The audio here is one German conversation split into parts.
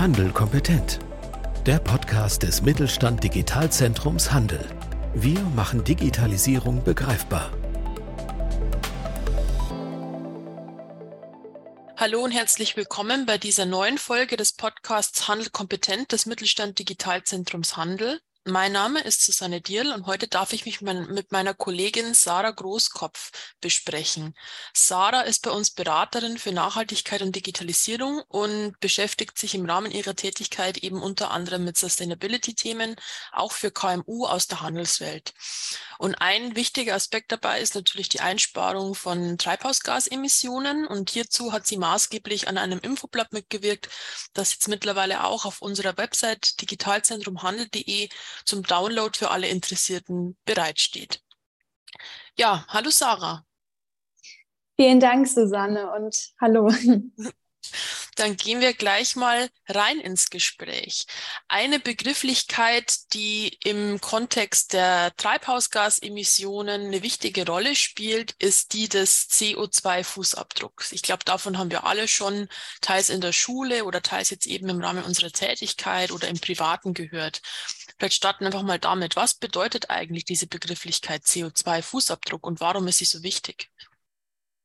Handel kompetent. Der Podcast des Mittelstand Digitalzentrums Handel. Wir machen Digitalisierung begreifbar. Hallo und herzlich willkommen bei dieser neuen Folge des Podcasts Handel kompetent des Mittelstand Digitalzentrums Handel. Mein Name ist Susanne Dierl und heute darf ich mich mit meiner Kollegin Sarah Großkopf besprechen. Sarah ist bei uns Beraterin für Nachhaltigkeit und Digitalisierung und beschäftigt sich im Rahmen ihrer Tätigkeit eben unter anderem mit Sustainability-Themen, auch für KMU aus der Handelswelt. Und ein wichtiger Aspekt dabei ist natürlich die Einsparung von Treibhausgasemissionen und hierzu hat sie maßgeblich an einem Infoblatt mitgewirkt, das jetzt mittlerweile auch auf unserer Website digitalzentrumhandel.de zum Download für alle Interessierten bereitsteht. Ja, hallo Sarah. Vielen Dank, Susanne, und hallo. Dann gehen wir gleich mal rein ins Gespräch. Eine Begrifflichkeit, die im Kontext der Treibhausgasemissionen eine wichtige Rolle spielt, ist die des CO2-Fußabdrucks. Ich glaube, davon haben wir alle schon teils in der Schule oder teils jetzt eben im Rahmen unserer Tätigkeit oder im Privaten gehört. Vielleicht starten wir einfach mal damit. Was bedeutet eigentlich diese Begrifflichkeit CO2-Fußabdruck und warum ist sie so wichtig?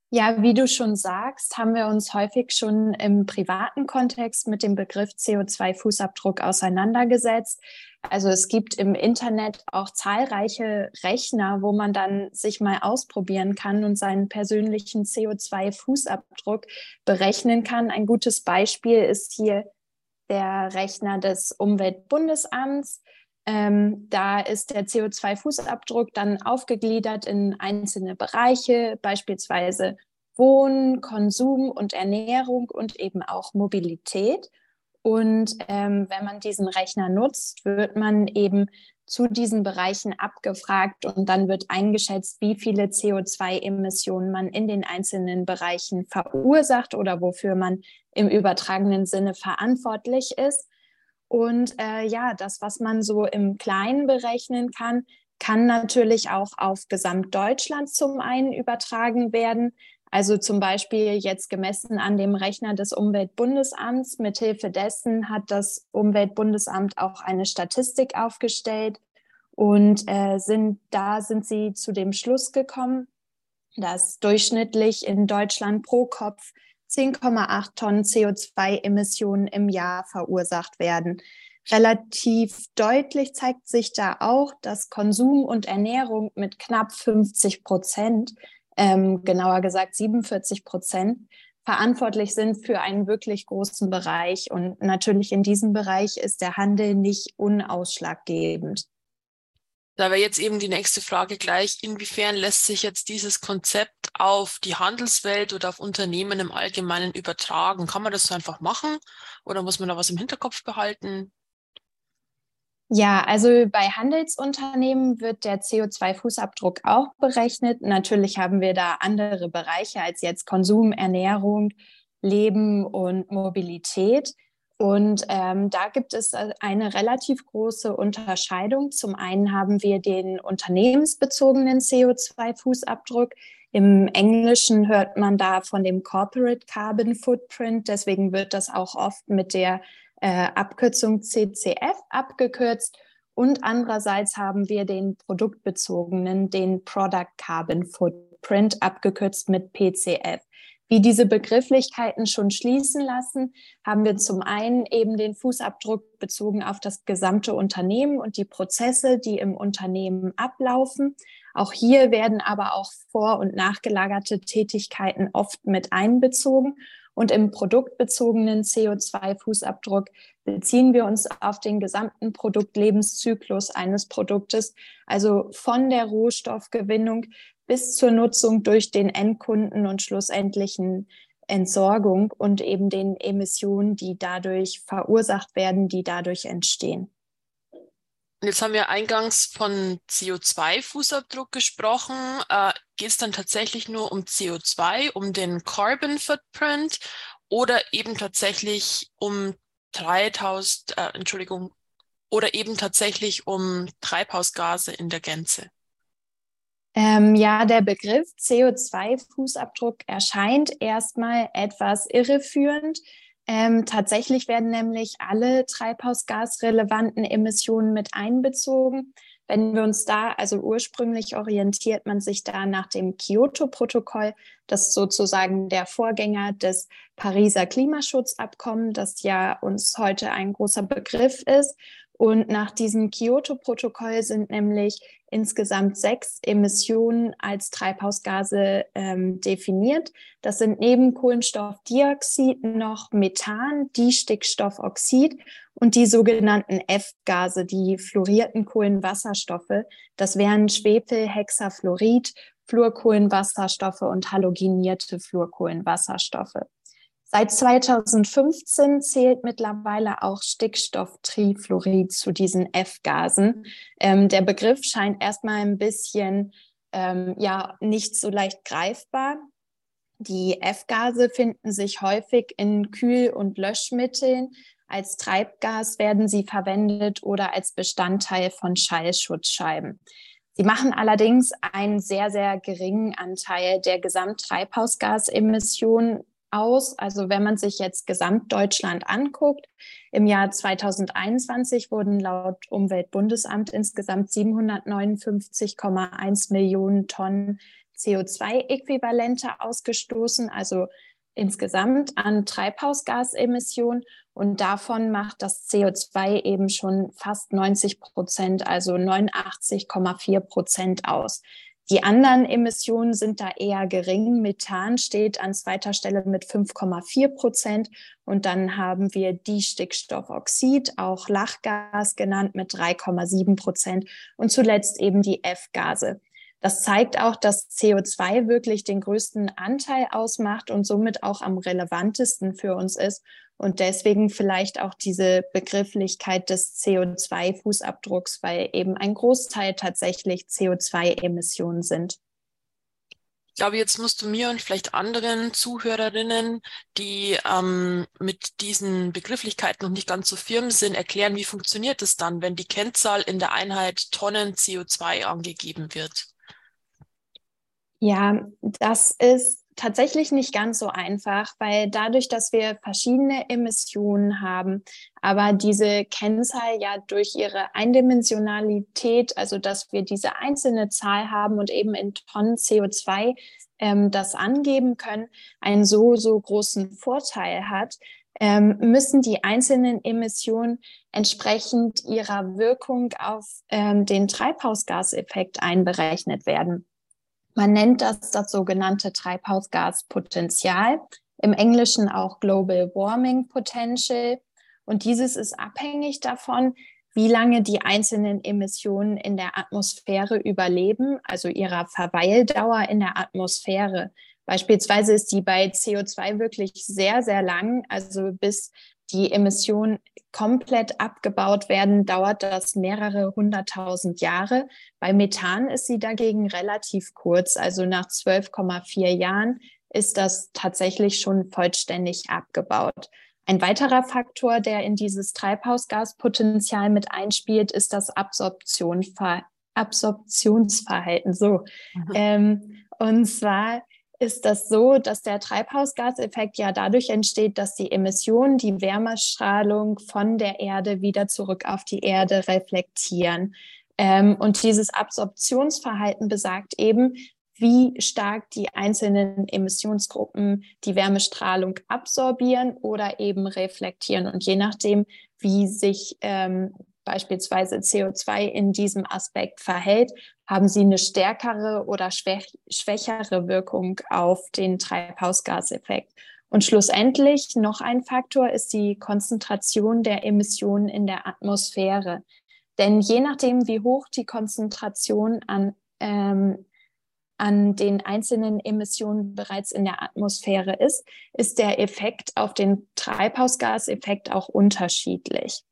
Ja, wie du schon sagst, haben wir uns häufig schon im privaten Kontext mit dem Begriff CO2-Fußabdruck auseinandergesetzt. Also es gibt im Internet auch zahlreiche Rechner, wo man dann sich mal ausprobieren kann und seinen persönlichen CO2-Fußabdruck berechnen kann. Ein gutes Beispiel ist hier der Rechner des Umweltbundesamts. Ähm, da ist der CO2-Fußabdruck dann aufgegliedert in einzelne Bereiche, beispielsweise Wohnen, Konsum und Ernährung und eben auch Mobilität. Und ähm, wenn man diesen Rechner nutzt, wird man eben zu diesen Bereichen abgefragt und dann wird eingeschätzt, wie viele CO2-Emissionen man in den einzelnen Bereichen verursacht oder wofür man im übertragenen Sinne verantwortlich ist. Und äh, ja, das, was man so im Kleinen berechnen kann, kann natürlich auch auf Gesamtdeutschland zum einen übertragen werden. Also zum Beispiel jetzt gemessen an dem Rechner des Umweltbundesamts. Mithilfe dessen hat das Umweltbundesamt auch eine Statistik aufgestellt und äh, sind, da sind sie zu dem Schluss gekommen, dass durchschnittlich in Deutschland pro Kopf 10,8 Tonnen CO2-Emissionen im Jahr verursacht werden. Relativ deutlich zeigt sich da auch, dass Konsum und Ernährung mit knapp 50 Prozent, ähm, genauer gesagt 47 Prozent, verantwortlich sind für einen wirklich großen Bereich. Und natürlich in diesem Bereich ist der Handel nicht unausschlaggebend. Da wäre jetzt eben die nächste Frage gleich, inwiefern lässt sich jetzt dieses Konzept auf die Handelswelt oder auf Unternehmen im Allgemeinen übertragen? Kann man das so einfach machen oder muss man da was im Hinterkopf behalten? Ja, also bei Handelsunternehmen wird der CO2-Fußabdruck auch berechnet. Natürlich haben wir da andere Bereiche als jetzt Konsum, Ernährung, Leben und Mobilität. Und ähm, da gibt es äh, eine relativ große Unterscheidung. Zum einen haben wir den unternehmensbezogenen CO2-Fußabdruck. Im Englischen hört man da von dem Corporate Carbon Footprint. Deswegen wird das auch oft mit der äh, Abkürzung CCF abgekürzt. Und andererseits haben wir den produktbezogenen, den Product Carbon Footprint, abgekürzt mit PCF. Wie diese Begrifflichkeiten schon schließen lassen, haben wir zum einen eben den Fußabdruck bezogen auf das gesamte Unternehmen und die Prozesse, die im Unternehmen ablaufen. Auch hier werden aber auch vor- und nachgelagerte Tätigkeiten oft mit einbezogen. Und im produktbezogenen CO2-Fußabdruck beziehen wir uns auf den gesamten Produktlebenszyklus eines Produktes, also von der Rohstoffgewinnung bis zur Nutzung durch den Endkunden und schlussendlichen Entsorgung und eben den Emissionen, die dadurch verursacht werden, die dadurch entstehen. Jetzt haben wir eingangs von CO2-Fußabdruck gesprochen. Äh, Geht es dann tatsächlich nur um CO2, um den Carbon Footprint oder eben tatsächlich um 3000, äh, Entschuldigung, oder eben tatsächlich um Treibhausgase in der Gänze? Ähm, ja, der Begriff CO2-Fußabdruck erscheint erstmal etwas irreführend, Ähm, tatsächlich werden nämlich alle treibhausgasrelevanten Emissionen mit einbezogen. Wenn wir uns da, also ursprünglich orientiert man sich da nach dem Kyoto-Protokoll, das sozusagen der Vorgänger des Pariser Klimaschutzabkommens, das ja uns heute ein großer Begriff ist. Und nach diesem Kyoto-Protokoll sind nämlich insgesamt sechs Emissionen als Treibhausgase ähm, definiert. Das sind neben Kohlenstoffdioxid noch Methan, Distickstoffoxid und die sogenannten F-Gase, die fluorierten Kohlenwasserstoffe. Das wären Schwefel, Hexafluorid, Fluorkohlenwasserstoffe und halogenierte Fluorkohlenwasserstoffe. Seit 2015 zählt mittlerweile auch Stickstofftrifluorid zu diesen F-Gasen. Ähm, der Begriff scheint erstmal ein bisschen ähm, ja nicht so leicht greifbar. Die F-Gase finden sich häufig in Kühl- und Löschmitteln. Als Treibgas werden sie verwendet oder als Bestandteil von Schallschutzscheiben. Sie machen allerdings einen sehr, sehr geringen Anteil der Gesamttreibhausgasemissionen aus. Also wenn man sich jetzt Gesamtdeutschland anguckt, im Jahr 2021 wurden laut Umweltbundesamt insgesamt 759,1 Millionen Tonnen CO2-Äquivalente ausgestoßen, also insgesamt an Treibhausgasemissionen. Und davon macht das CO2 eben schon fast 90 Prozent, also 89,4 Prozent aus. Die anderen Emissionen sind da eher gering. Methan steht an zweiter Stelle mit 5,4 Prozent. Und dann haben wir die Stickstoffoxid, auch Lachgas genannt, mit 3,7 Prozent. Und zuletzt eben die F-Gase. Das zeigt auch, dass CO2 wirklich den größten Anteil ausmacht und somit auch am relevantesten für uns ist und deswegen vielleicht auch diese Begrifflichkeit des CO2-Fußabdrucks, weil eben ein Großteil tatsächlich CO2-Emissionen sind. Ich glaube, jetzt musst du mir und vielleicht anderen Zuhörerinnen, die ähm, mit diesen Begrifflichkeiten noch nicht ganz so firm sind, erklären, wie funktioniert es dann, wenn die Kennzahl in der Einheit Tonnen CO2 angegeben wird. Ja, das ist tatsächlich nicht ganz so einfach, weil dadurch, dass wir verschiedene Emissionen haben, aber diese Kennzahl ja durch ihre Eindimensionalität, also dass wir diese einzelne Zahl haben und eben in Tonnen CO2 ähm, das angeben können, einen so, so großen Vorteil hat, ähm, müssen die einzelnen Emissionen entsprechend ihrer Wirkung auf ähm, den Treibhausgaseffekt einberechnet werden. Man nennt das das sogenannte Treibhausgaspotenzial, im Englischen auch Global Warming Potential. Und dieses ist abhängig davon, wie lange die einzelnen Emissionen in der Atmosphäre überleben, also ihrer Verweildauer in der Atmosphäre. Beispielsweise ist die bei CO2 wirklich sehr, sehr lang, also bis die Emissionen komplett abgebaut werden, dauert das mehrere hunderttausend Jahre. Bei Methan ist sie dagegen relativ kurz, also nach 12,4 Jahren ist das tatsächlich schon vollständig abgebaut. Ein weiterer Faktor, der in dieses Treibhausgaspotenzial mit einspielt, ist das Absorptionsver Absorptionsverhalten. So. Mhm. Ähm, und zwar ist das so, dass der Treibhausgaseffekt ja dadurch entsteht, dass die Emissionen die Wärmestrahlung von der Erde wieder zurück auf die Erde reflektieren. Ähm, und dieses Absorptionsverhalten besagt eben, wie stark die einzelnen Emissionsgruppen die Wärmestrahlung absorbieren oder eben reflektieren. Und je nachdem, wie sich ähm, beispielsweise CO2 in diesem Aspekt verhält, haben sie eine stärkere oder schwäch schwächere Wirkung auf den Treibhausgaseffekt. Und schlussendlich noch ein Faktor ist die Konzentration der Emissionen in der Atmosphäre. Denn je nachdem, wie hoch die Konzentration an, ähm, an den einzelnen Emissionen bereits in der Atmosphäre ist, ist der Effekt auf den Treibhausgaseffekt auch unterschiedlich.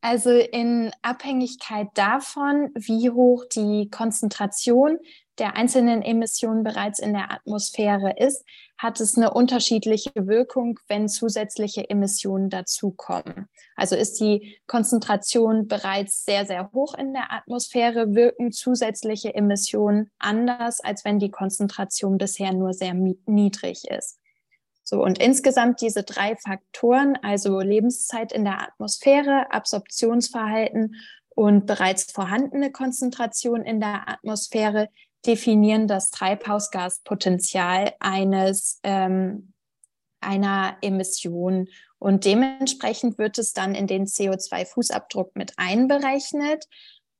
Also in Abhängigkeit davon, wie hoch die Konzentration der einzelnen Emissionen bereits in der Atmosphäre ist, hat es eine unterschiedliche Wirkung, wenn zusätzliche Emissionen dazukommen. Also ist die Konzentration bereits sehr, sehr hoch in der Atmosphäre, wirken zusätzliche Emissionen anders, als wenn die Konzentration bisher nur sehr niedrig ist. So, und insgesamt diese drei Faktoren, also Lebenszeit in der Atmosphäre, Absorptionsverhalten und bereits vorhandene Konzentration in der Atmosphäre, definieren das Treibhausgaspotenzial eines ähm, einer Emission. Und dementsprechend wird es dann in den CO2-Fußabdruck mit einberechnet.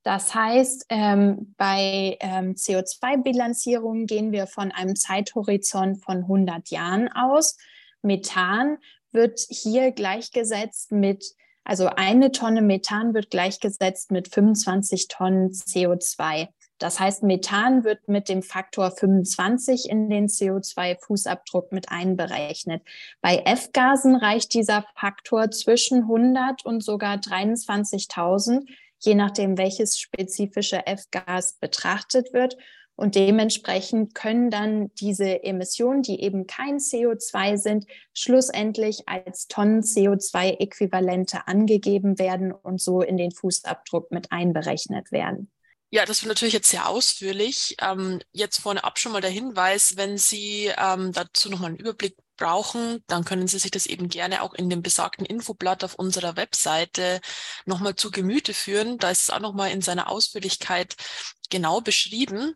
Das heißt, ähm, bei ähm, CO2-Bilanzierung gehen wir von einem Zeithorizont von 100 Jahren aus. Methan wird hier gleichgesetzt mit, also eine Tonne Methan wird gleichgesetzt mit 25 Tonnen CO2. Das heißt, Methan wird mit dem Faktor 25 in den CO2-Fußabdruck mit einberechnet. Bei F-Gasen reicht dieser Faktor zwischen 100 und sogar 23.000 je nachdem, welches spezifische F-Gas betrachtet wird. Und dementsprechend können dann diese Emissionen, die eben kein CO2 sind, schlussendlich als Tonnen CO2-Äquivalente angegeben werden und so in den Fußabdruck mit einberechnet werden. Ja, das wird natürlich jetzt sehr ausführlich. Ähm, jetzt vorne ab schon mal der Hinweis, wenn Sie ähm, dazu nochmal einen Überblick brauchen, dann können Sie sich das eben gerne auch in dem besagten Infoblatt auf unserer Webseite nochmal zu Gemüte führen. Da ist es auch nochmal in seiner Ausführlichkeit genau beschrieben.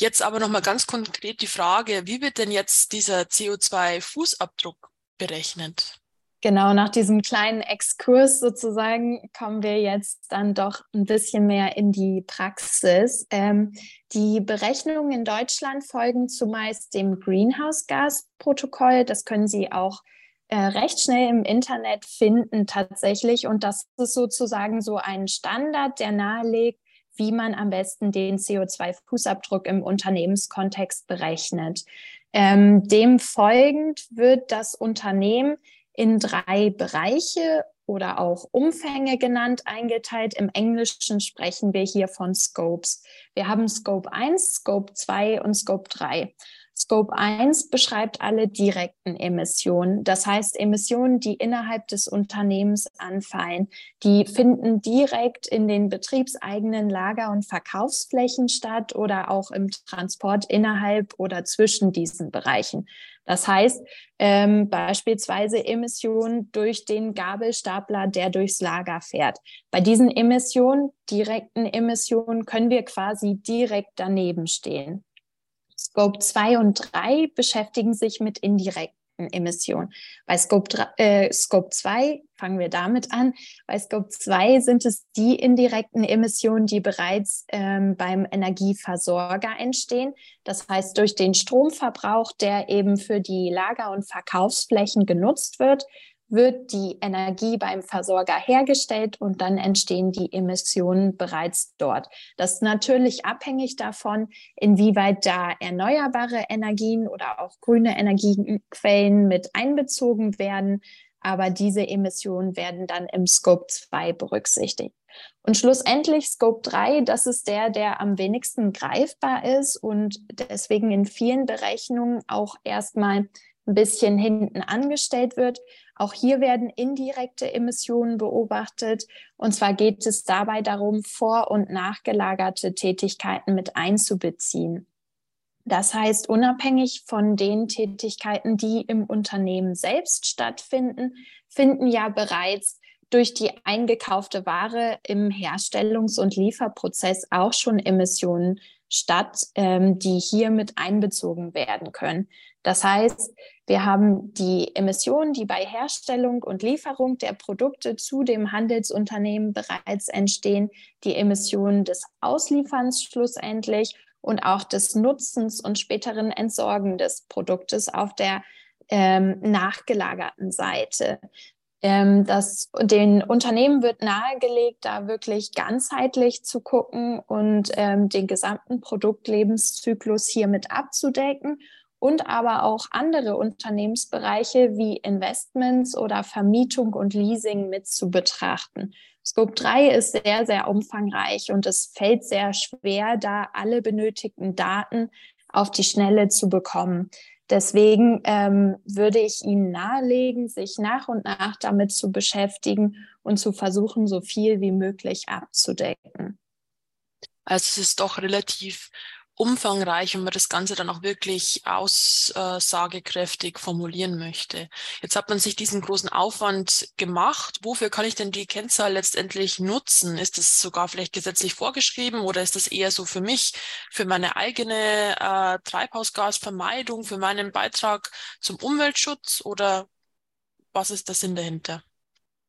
Jetzt aber nochmal ganz konkret die Frage, wie wird denn jetzt dieser CO2-Fußabdruck berechnet? Genau, nach diesem kleinen Exkurs sozusagen kommen wir jetzt dann doch ein bisschen mehr in die Praxis. Ähm, die Berechnungen in Deutschland folgen zumeist dem Greenhouse-Gas-Protokoll. Das können Sie auch äh, recht schnell im Internet finden tatsächlich. Und das ist sozusagen so ein Standard, der nahelegt, wie man am besten den CO2-Fußabdruck im Unternehmenskontext berechnet. Ähm, dem folgend wird das Unternehmen in drei Bereiche oder auch Umfänge genannt eingeteilt. Im Englischen sprechen wir hier von Scopes. Wir haben Scope 1, Scope 2 und Scope 3. Scope 1 beschreibt alle direkten Emissionen, das heißt Emissionen, die innerhalb des Unternehmens anfallen. Die finden direkt in den betriebseigenen Lager- und Verkaufsflächen statt oder auch im Transport innerhalb oder zwischen diesen Bereichen. Das heißt ähm, beispielsweise Emissionen durch den Gabelstapler, der durchs Lager fährt. Bei diesen Emissionen, direkten Emissionen, können wir quasi direkt daneben stehen. Scope 2 und 3 beschäftigen sich mit indirekten Emissionen. Bei Scope, 3, äh, Scope 2 fangen wir damit an. Bei Scope 2 sind es die indirekten Emissionen, die bereits ähm, beim Energieversorger entstehen. Das heißt, durch den Stromverbrauch, der eben für die Lager- und Verkaufsflächen genutzt wird, wird die Energie beim Versorger hergestellt und dann entstehen die Emissionen bereits dort. Das ist natürlich abhängig davon, inwieweit da erneuerbare Energien oder auch grüne Energiequellen mit einbezogen werden. Aber diese Emissionen werden dann im Scope 2 berücksichtigt. Und schlussendlich Scope 3, das ist der, der am wenigsten greifbar ist und deswegen in vielen Berechnungen auch erstmal ein bisschen hinten angestellt wird. Auch hier werden indirekte Emissionen beobachtet. Und zwar geht es dabei darum, vor- und nachgelagerte Tätigkeiten mit einzubeziehen. Das heißt, unabhängig von den Tätigkeiten, die im Unternehmen selbst stattfinden, finden ja bereits durch die eingekaufte Ware im Herstellungs- und Lieferprozess auch schon Emissionen statt, ähm, die hier mit einbezogen werden können. Das heißt, wir haben die Emissionen, die bei Herstellung und Lieferung der Produkte zu dem Handelsunternehmen bereits entstehen, die Emissionen des Auslieferns schlussendlich und auch des Nutzens und späteren Entsorgen des Produktes auf der ähm, nachgelagerten Seite. Ähm, das, den Unternehmen wird nahegelegt, da wirklich ganzheitlich zu gucken und ähm, den gesamten Produktlebenszyklus hier mit abzudecken und aber auch andere Unternehmensbereiche wie Investments oder Vermietung und Leasing mit zu betrachten. Scope 3 ist sehr, sehr umfangreich und es fällt sehr schwer, da alle benötigten Daten auf die Schnelle zu bekommen. Deswegen ähm, würde ich Ihnen nahelegen, sich nach und nach damit zu beschäftigen und zu versuchen, so viel wie möglich abzudecken. Also es ist doch relativ umfangreich, wenn man das Ganze dann auch wirklich aussagekräftig formulieren möchte. Jetzt hat man sich diesen großen Aufwand gemacht. Wofür kann ich denn die Kennzahl letztendlich nutzen? Ist das sogar vielleicht gesetzlich vorgeschrieben oder ist das eher so für mich, für meine eigene äh, Treibhausgasvermeidung, für meinen Beitrag zum Umweltschutz oder was ist der Sinn dahinter?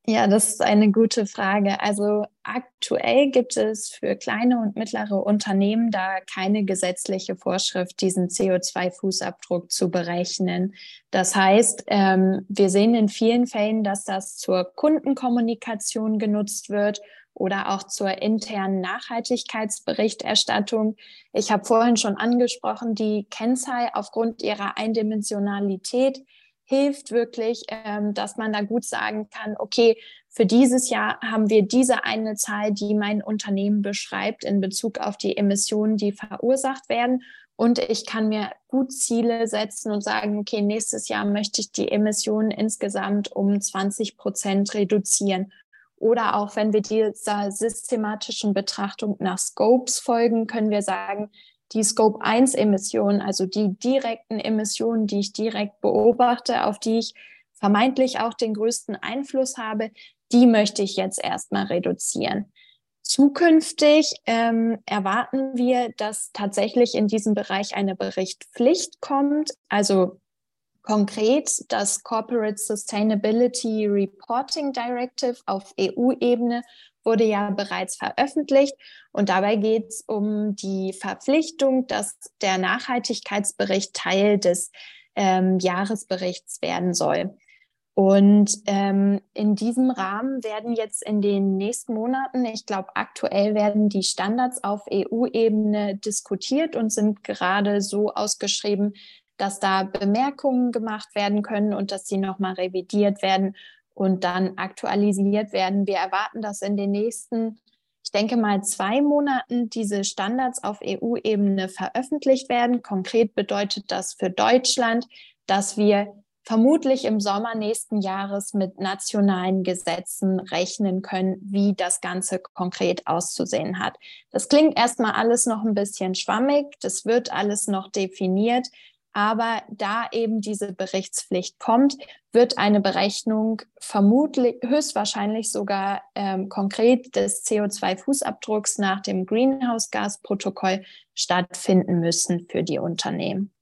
Ja, das ist eine gute Frage. Also aktuell gibt es für kleine und mittlere Unternehmen da keine gesetzliche Vorschrift, diesen CO2-Fußabdruck zu berechnen. Das heißt, ähm, wir sehen in vielen Fällen, dass das zur Kundenkommunikation genutzt wird oder auch zur internen Nachhaltigkeitsberichterstattung. Ich habe vorhin schon angesprochen, die Kennzahl aufgrund ihrer Eindimensionalität hilft wirklich, ähm, dass man da gut sagen kann, okay, für dieses Jahr haben wir diese eine Zahl, die mein Unternehmen beschreibt in Bezug auf die Emissionen, die verursacht werden. Und ich kann mir gut Ziele setzen und sagen, okay, nächstes Jahr möchte ich die Emissionen insgesamt um 20 Prozent reduzieren. Oder auch wenn wir dieser systematischen Betrachtung nach Scopes folgen, können wir sagen, die Scope 1 Emissionen, also die direkten Emissionen, die ich direkt beobachte, auf die ich vermeintlich auch den größten Einfluss habe, die möchte ich jetzt erstmal reduzieren. Zukünftig ähm, erwarten wir, dass tatsächlich in diesem Bereich eine Berichtspflicht kommt, also konkret das Corporate Sustainability Reporting Directive auf EU-Ebene wurde ja bereits veröffentlicht und dabei geht es um die Verpflichtung, dass der Nachhaltigkeitsbericht Teil des ähm, Jahresberichts werden soll. Und ähm, in diesem Rahmen werden jetzt in den nächsten Monaten, ich glaube aktuell werden die Standards auf EU-Ebene diskutiert und sind gerade so ausgeschrieben, dass da Bemerkungen gemacht werden können und dass sie nochmal revidiert werden und dann aktualisiert werden. Wir erwarten, dass in den nächsten, ich denke mal, zwei Monaten diese Standards auf EU-Ebene veröffentlicht werden. Konkret bedeutet das für Deutschland, dass wir vermutlich im Sommer nächsten Jahres mit nationalen Gesetzen rechnen können, wie das Ganze konkret auszusehen hat. Das klingt erstmal alles noch ein bisschen schwammig, das wird alles noch definiert, aber da eben diese Berichtspflicht kommt, wird eine Berechnung vermutlich, höchstwahrscheinlich sogar ähm, konkret des CO2-Fußabdrucks nach dem Greenhouse-Gas-Protokoll stattfinden müssen für die Unternehmen.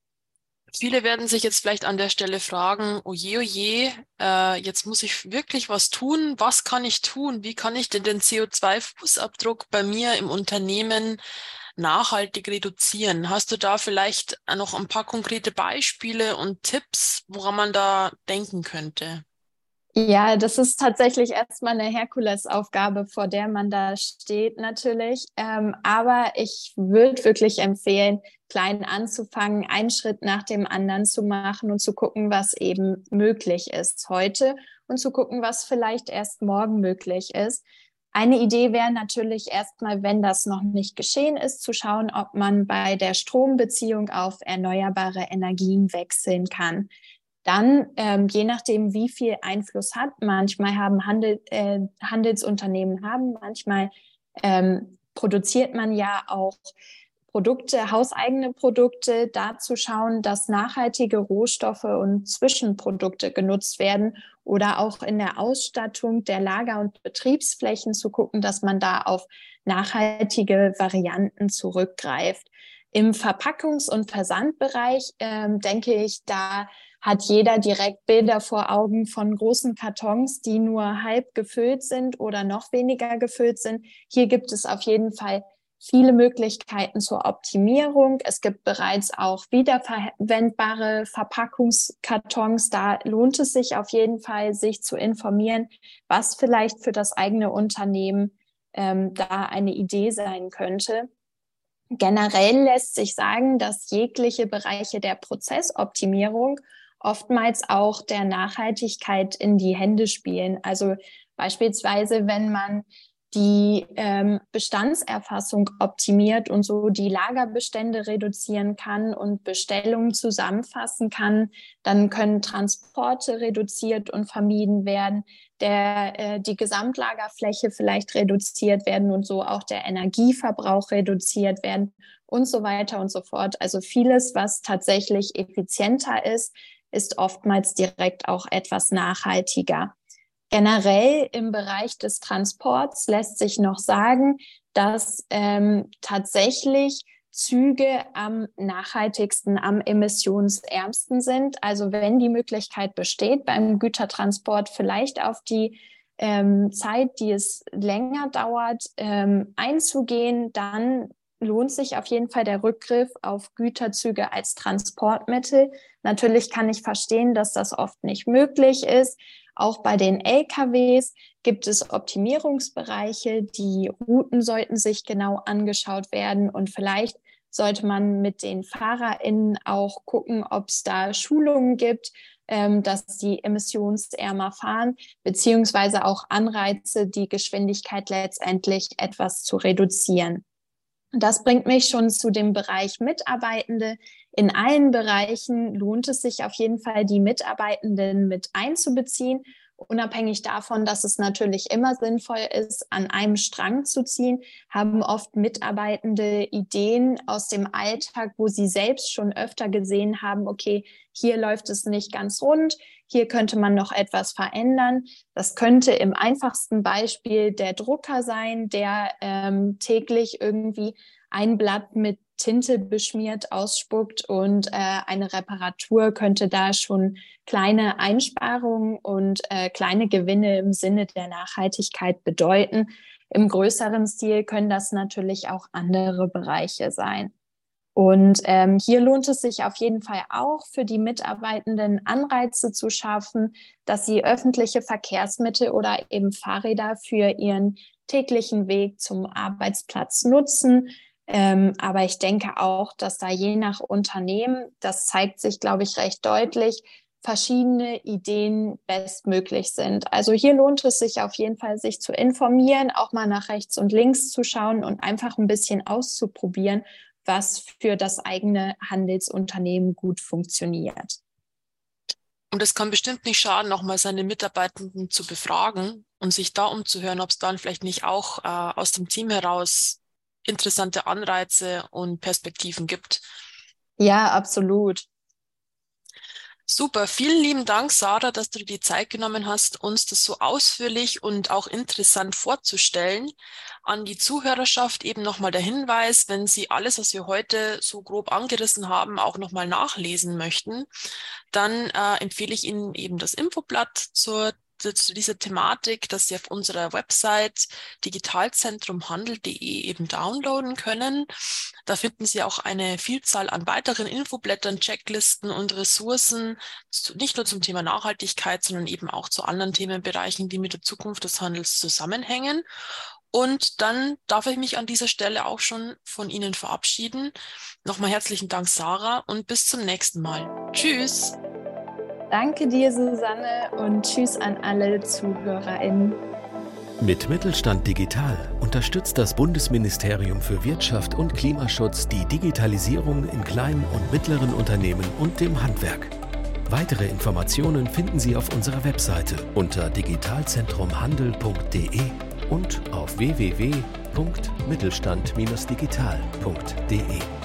Viele werden sich jetzt vielleicht an der Stelle fragen, oje, oje, äh, jetzt muss ich wirklich was tun. Was kann ich tun? Wie kann ich denn den CO2-Fußabdruck bei mir im Unternehmen nachhaltig reduzieren. Hast du da vielleicht noch ein paar konkrete Beispiele und Tipps, woran man da denken könnte? Ja, das ist tatsächlich erstmal eine Herkulesaufgabe, vor der man da steht natürlich. Ähm, aber ich würde wirklich empfehlen, klein anzufangen, einen Schritt nach dem anderen zu machen und zu gucken, was eben möglich ist heute und zu gucken, was vielleicht erst morgen möglich ist. Eine Idee wäre natürlich erstmal, wenn das noch nicht geschehen ist, zu schauen, ob man bei der Strombeziehung auf erneuerbare Energien wechseln kann. Dann, ähm, je nachdem, wie viel Einfluss hat, manchmal haben Handel, äh, Handelsunternehmen haben, manchmal ähm, produziert man ja auch Produkte, hauseigene Produkte, da zu schauen, dass nachhaltige Rohstoffe und Zwischenprodukte genutzt werden oder auch in der Ausstattung der Lager- und Betriebsflächen zu gucken, dass man da auf nachhaltige Varianten zurückgreift. Im Verpackungs- und Versandbereich ähm, denke ich, da hat jeder direkt Bilder vor Augen von großen Kartons, die nur halb gefüllt sind oder noch weniger gefüllt sind. Hier gibt es auf jeden Fall viele Möglichkeiten zur Optimierung. Es gibt bereits auch wiederverwendbare Verpackungskartons. Da lohnt es sich auf jeden Fall, sich zu informieren, was vielleicht für das eigene Unternehmen ähm, da eine Idee sein könnte. Generell lässt sich sagen, dass jegliche Bereiche der Prozessoptimierung oftmals auch der Nachhaltigkeit in die Hände spielen. Also beispielsweise, wenn man die ähm, Bestandserfassung optimiert und so die Lagerbestände reduzieren kann und Bestellungen zusammenfassen kann, dann können Transporte reduziert und vermieden werden, der, äh, die Gesamtlagerfläche vielleicht reduziert werden und so auch der Energieverbrauch reduziert werden und so weiter und so fort. Also vieles, was tatsächlich effizienter ist, ist oftmals direkt auch etwas nachhaltiger. Generell im Bereich des Transports lässt sich noch sagen, dass ähm, tatsächlich Züge am nachhaltigsten, am emissionsärmsten sind. Also wenn die Möglichkeit besteht, beim Gütertransport vielleicht auf die ähm, Zeit, die es länger dauert, ähm, einzugehen, dann lohnt sich auf jeden Fall der Rückgriff auf Güterzüge als Transportmittel. Natürlich kann ich verstehen, dass das oft nicht möglich ist. Auch bei den LKWs gibt es Optimierungsbereiche. Die Routen sollten sich genau angeschaut werden und vielleicht sollte man mit den FahrerInnen auch gucken, ob es da Schulungen gibt, ähm, dass sie emissionsärmer fahren, beziehungsweise auch Anreize, die Geschwindigkeit letztendlich etwas zu reduzieren. Das bringt mich schon zu dem Bereich Mitarbeitende. In allen Bereichen lohnt es sich auf jeden Fall, die Mitarbeitenden mit einzubeziehen unabhängig davon, dass es natürlich immer sinnvoll ist, an einem Strang zu ziehen, haben oft Mitarbeitende Ideen aus dem Alltag, wo sie selbst schon öfter gesehen haben, okay, hier läuft es nicht ganz rund, hier könnte man noch etwas verändern. Das könnte im einfachsten Beispiel der Drucker sein, der ähm, täglich irgendwie ein Blatt mit Tinte beschmiert ausspuckt und äh, eine Reparatur könnte da schon kleine Einsparungen und äh, kleine Gewinne im Sinne der Nachhaltigkeit bedeuten. Im größeren Stil können das natürlich auch andere Bereiche sein. Und ähm, hier lohnt es sich auf jeden Fall auch für die Mitarbeitenden Anreize zu schaffen, dass sie öffentliche Verkehrsmittel oder eben Fahrräder für ihren täglichen Weg zum Arbeitsplatz nutzen, ähm, aber ich denke auch, dass da je nach Unternehmen, das zeigt sich, glaube ich, recht deutlich, verschiedene Ideen bestmöglich sind. Also hier lohnt es sich auf jeden Fall, sich zu informieren, auch mal nach rechts und links zu schauen und einfach ein bisschen auszuprobieren, was für das eigene Handelsunternehmen gut funktioniert. Und es kann bestimmt nicht schaden, nochmal seine Mitarbeitenden zu befragen und sich da umzuhören, ob es dann vielleicht nicht auch äh, aus dem Team heraus interessante Anreize und Perspektiven gibt. Ja, absolut. Super, vielen lieben Dank, Sarah, dass du dir die Zeit genommen hast, uns das so ausführlich und auch interessant vorzustellen. An die Zuhörerschaft eben nochmal der Hinweis, wenn Sie alles, was wir heute so grob angerissen haben, auch nochmal nachlesen möchten, dann äh, empfehle ich Ihnen eben das Infoblatt zur zu dieser Thematik, dass Sie auf unserer Website digitalzentrumhandel.de eben downloaden können. Da finden Sie auch eine Vielzahl an weiteren Infoblättern, Checklisten und Ressourcen, nicht nur zum Thema Nachhaltigkeit, sondern eben auch zu anderen Themenbereichen, die mit der Zukunft des Handels zusammenhängen. Und dann darf ich mich an dieser Stelle auch schon von Ihnen verabschieden. Nochmal herzlichen Dank, Sarah, und bis zum nächsten Mal. Tschüss. Danke dir, Susanne, und tschüss an alle ZuhörerInnen. Mit Mittelstand Digital unterstützt das Bundesministerium für Wirtschaft und Klimaschutz die Digitalisierung in kleinen und mittleren Unternehmen und dem Handwerk. Weitere Informationen finden Sie auf unserer Webseite unter digitalzentrumhandel.de und auf www.mittelstand-digital.de.